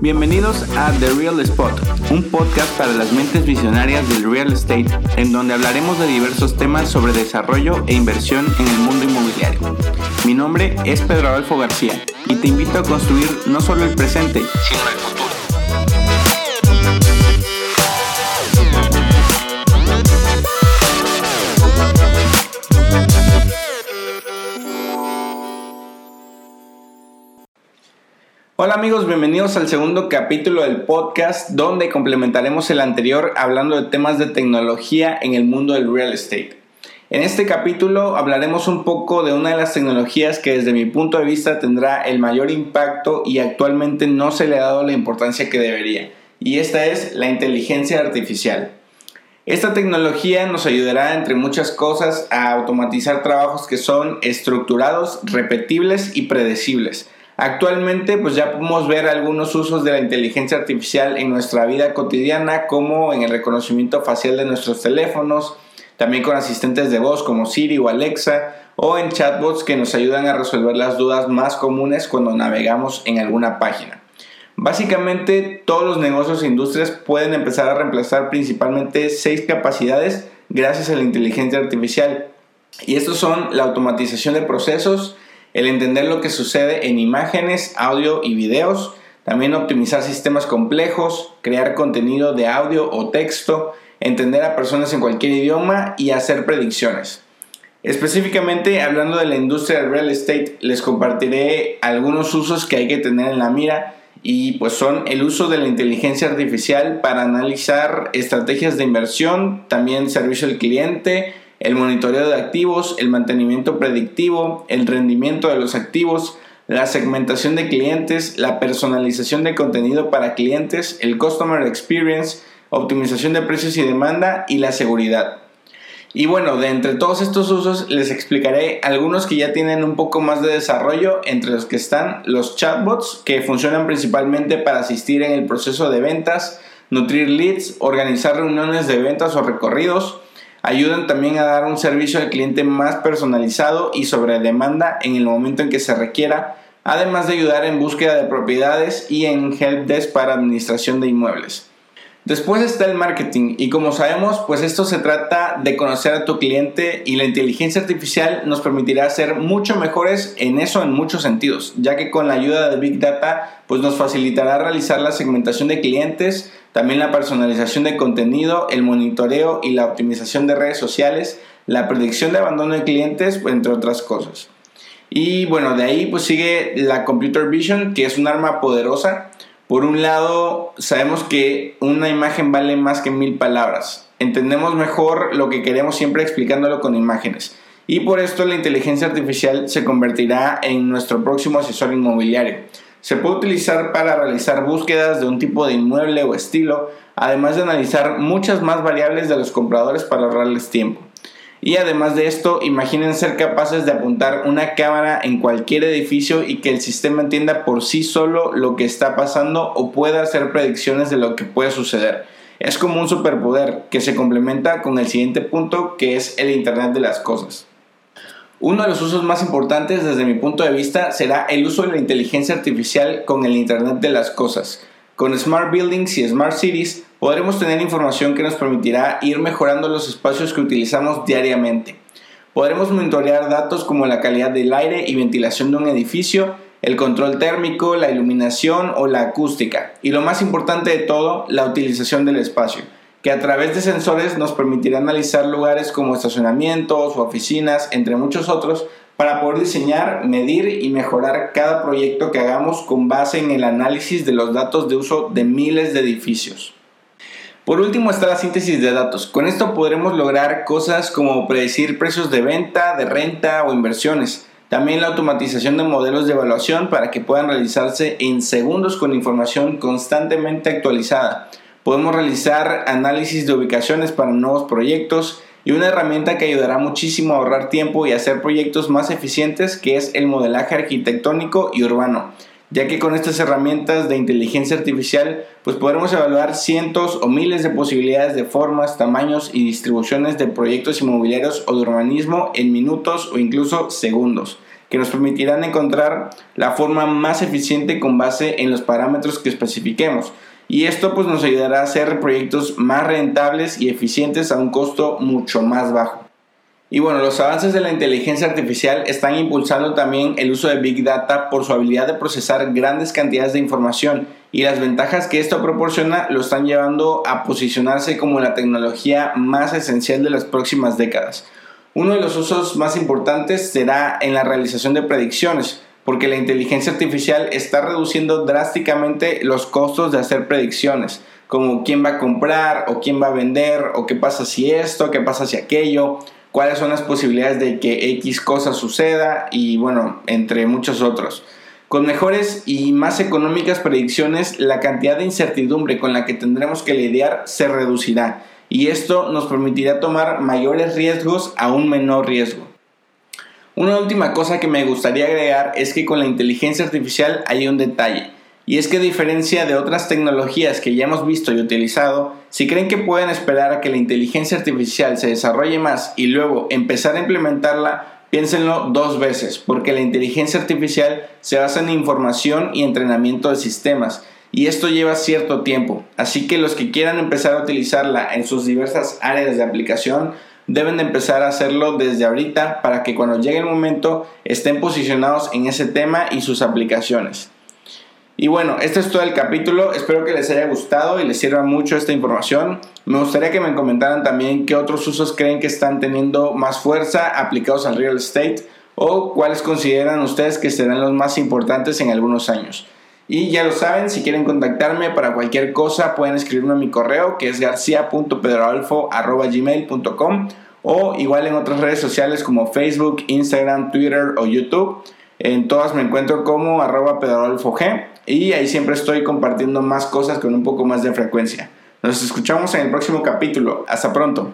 Bienvenidos a The Real Spot, un podcast para las mentes visionarias del real estate, en donde hablaremos de diversos temas sobre desarrollo e inversión en el mundo inmobiliario. Mi nombre es Pedro Adolfo García y te invito a construir no solo el presente, sino el futuro. Hola amigos, bienvenidos al segundo capítulo del podcast donde complementaremos el anterior hablando de temas de tecnología en el mundo del real estate. En este capítulo hablaremos un poco de una de las tecnologías que desde mi punto de vista tendrá el mayor impacto y actualmente no se le ha dado la importancia que debería, y esta es la inteligencia artificial. Esta tecnología nos ayudará, entre muchas cosas, a automatizar trabajos que son estructurados, repetibles y predecibles Actualmente pues ya podemos ver algunos usos de la inteligencia artificial en nuestra vida cotidiana como en el reconocimiento facial de nuestros teléfonos, también con asistentes de voz como Siri o Alexa o en chatbots que nos ayudan a resolver las dudas más comunes cuando navegamos en alguna página. Básicamente todos los negocios e industrias pueden empezar a reemplazar principalmente seis capacidades gracias a la inteligencia artificial y estos son la automatización de procesos, el entender lo que sucede en imágenes, audio y videos, también optimizar sistemas complejos, crear contenido de audio o texto, entender a personas en cualquier idioma y hacer predicciones. Específicamente hablando de la industria del real estate, les compartiré algunos usos que hay que tener en la mira y pues son el uso de la inteligencia artificial para analizar estrategias de inversión, también servicio al cliente, el monitoreo de activos, el mantenimiento predictivo, el rendimiento de los activos, la segmentación de clientes, la personalización de contenido para clientes, el customer experience, optimización de precios y demanda y la seguridad. Y bueno, de entre todos estos usos les explicaré algunos que ya tienen un poco más de desarrollo, entre los que están los chatbots, que funcionan principalmente para asistir en el proceso de ventas, nutrir leads, organizar reuniones de ventas o recorridos, ayudan también a dar un servicio al cliente más personalizado y sobre demanda en el momento en que se requiera, además de ayudar en búsqueda de propiedades y en helpdesk para administración de inmuebles. Después está el marketing y como sabemos, pues esto se trata de conocer a tu cliente y la inteligencia artificial nos permitirá ser mucho mejores en eso en muchos sentidos, ya que con la ayuda de Big Data, pues nos facilitará realizar la segmentación de clientes, también la personalización de contenido, el monitoreo y la optimización de redes sociales, la predicción de abandono de clientes, entre otras cosas. Y bueno, de ahí pues sigue la Computer Vision, que es un arma poderosa por un lado, sabemos que una imagen vale más que mil palabras. Entendemos mejor lo que queremos siempre explicándolo con imágenes. Y por esto la inteligencia artificial se convertirá en nuestro próximo asesor inmobiliario. Se puede utilizar para realizar búsquedas de un tipo de inmueble o estilo, además de analizar muchas más variables de los compradores para ahorrarles tiempo. Y además de esto, imaginen ser capaces de apuntar una cámara en cualquier edificio y que el sistema entienda por sí solo lo que está pasando o pueda hacer predicciones de lo que puede suceder. Es como un superpoder que se complementa con el siguiente punto que es el Internet de las Cosas. Uno de los usos más importantes desde mi punto de vista será el uso de la inteligencia artificial con el Internet de las Cosas. Con Smart Buildings y Smart Cities podremos tener información que nos permitirá ir mejorando los espacios que utilizamos diariamente. Podremos monitorear datos como la calidad del aire y ventilación de un edificio, el control térmico, la iluminación o la acústica. Y lo más importante de todo, la utilización del espacio, que a través de sensores nos permitirá analizar lugares como estacionamientos o oficinas, entre muchos otros, para poder diseñar, medir y mejorar cada proyecto que hagamos con base en el análisis de los datos de uso de miles de edificios. Por último está la síntesis de datos. Con esto podremos lograr cosas como predecir precios de venta, de renta o inversiones. También la automatización de modelos de evaluación para que puedan realizarse en segundos con información constantemente actualizada. Podemos realizar análisis de ubicaciones para nuevos proyectos, y una herramienta que ayudará muchísimo a ahorrar tiempo y hacer proyectos más eficientes que es el modelaje arquitectónico y urbano ya que con estas herramientas de inteligencia artificial pues podremos evaluar cientos o miles de posibilidades de formas, tamaños y distribuciones de proyectos inmobiliarios o de urbanismo en minutos o incluso segundos. que nos permitirán encontrar la forma más eficiente con base en los parámetros que especifiquemos. Y esto pues nos ayudará a hacer proyectos más rentables y eficientes a un costo mucho más bajo. Y bueno, los avances de la inteligencia artificial están impulsando también el uso de Big Data por su habilidad de procesar grandes cantidades de información y las ventajas que esto proporciona lo están llevando a posicionarse como la tecnología más esencial de las próximas décadas. Uno de los usos más importantes será en la realización de predicciones, porque la inteligencia artificial está reduciendo drásticamente los costos de hacer predicciones, como quién va a comprar o quién va a vender o qué pasa si esto, qué pasa si aquello cuáles son las posibilidades de que X cosa suceda y bueno, entre muchos otros. Con mejores y más económicas predicciones, la cantidad de incertidumbre con la que tendremos que lidiar se reducirá y esto nos permitirá tomar mayores riesgos a un menor riesgo. Una última cosa que me gustaría agregar es que con la inteligencia artificial hay un detalle y es que a diferencia de otras tecnologías que ya hemos visto y utilizado, si creen que pueden esperar a que la inteligencia artificial se desarrolle más y luego empezar a implementarla, piénsenlo dos veces, porque la inteligencia artificial se basa en información y entrenamiento de sistemas, y esto lleva cierto tiempo, así que los que quieran empezar a utilizarla en sus diversas áreas de aplicación, deben de empezar a hacerlo desde ahorita para que cuando llegue el momento estén posicionados en ese tema y sus aplicaciones. Y bueno, este es todo el capítulo. Espero que les haya gustado y les sirva mucho esta información. Me gustaría que me comentaran también qué otros usos creen que están teniendo más fuerza aplicados al real estate o cuáles consideran ustedes que serán los más importantes en algunos años. Y ya lo saben, si quieren contactarme para cualquier cosa, pueden escribirme a mi correo que es garcia.pedroalfo.gmail.com o igual en otras redes sociales como Facebook, Instagram, Twitter o YouTube. En todas me encuentro como arroba G y ahí siempre estoy compartiendo más cosas con un poco más de frecuencia. Nos escuchamos en el próximo capítulo. Hasta pronto.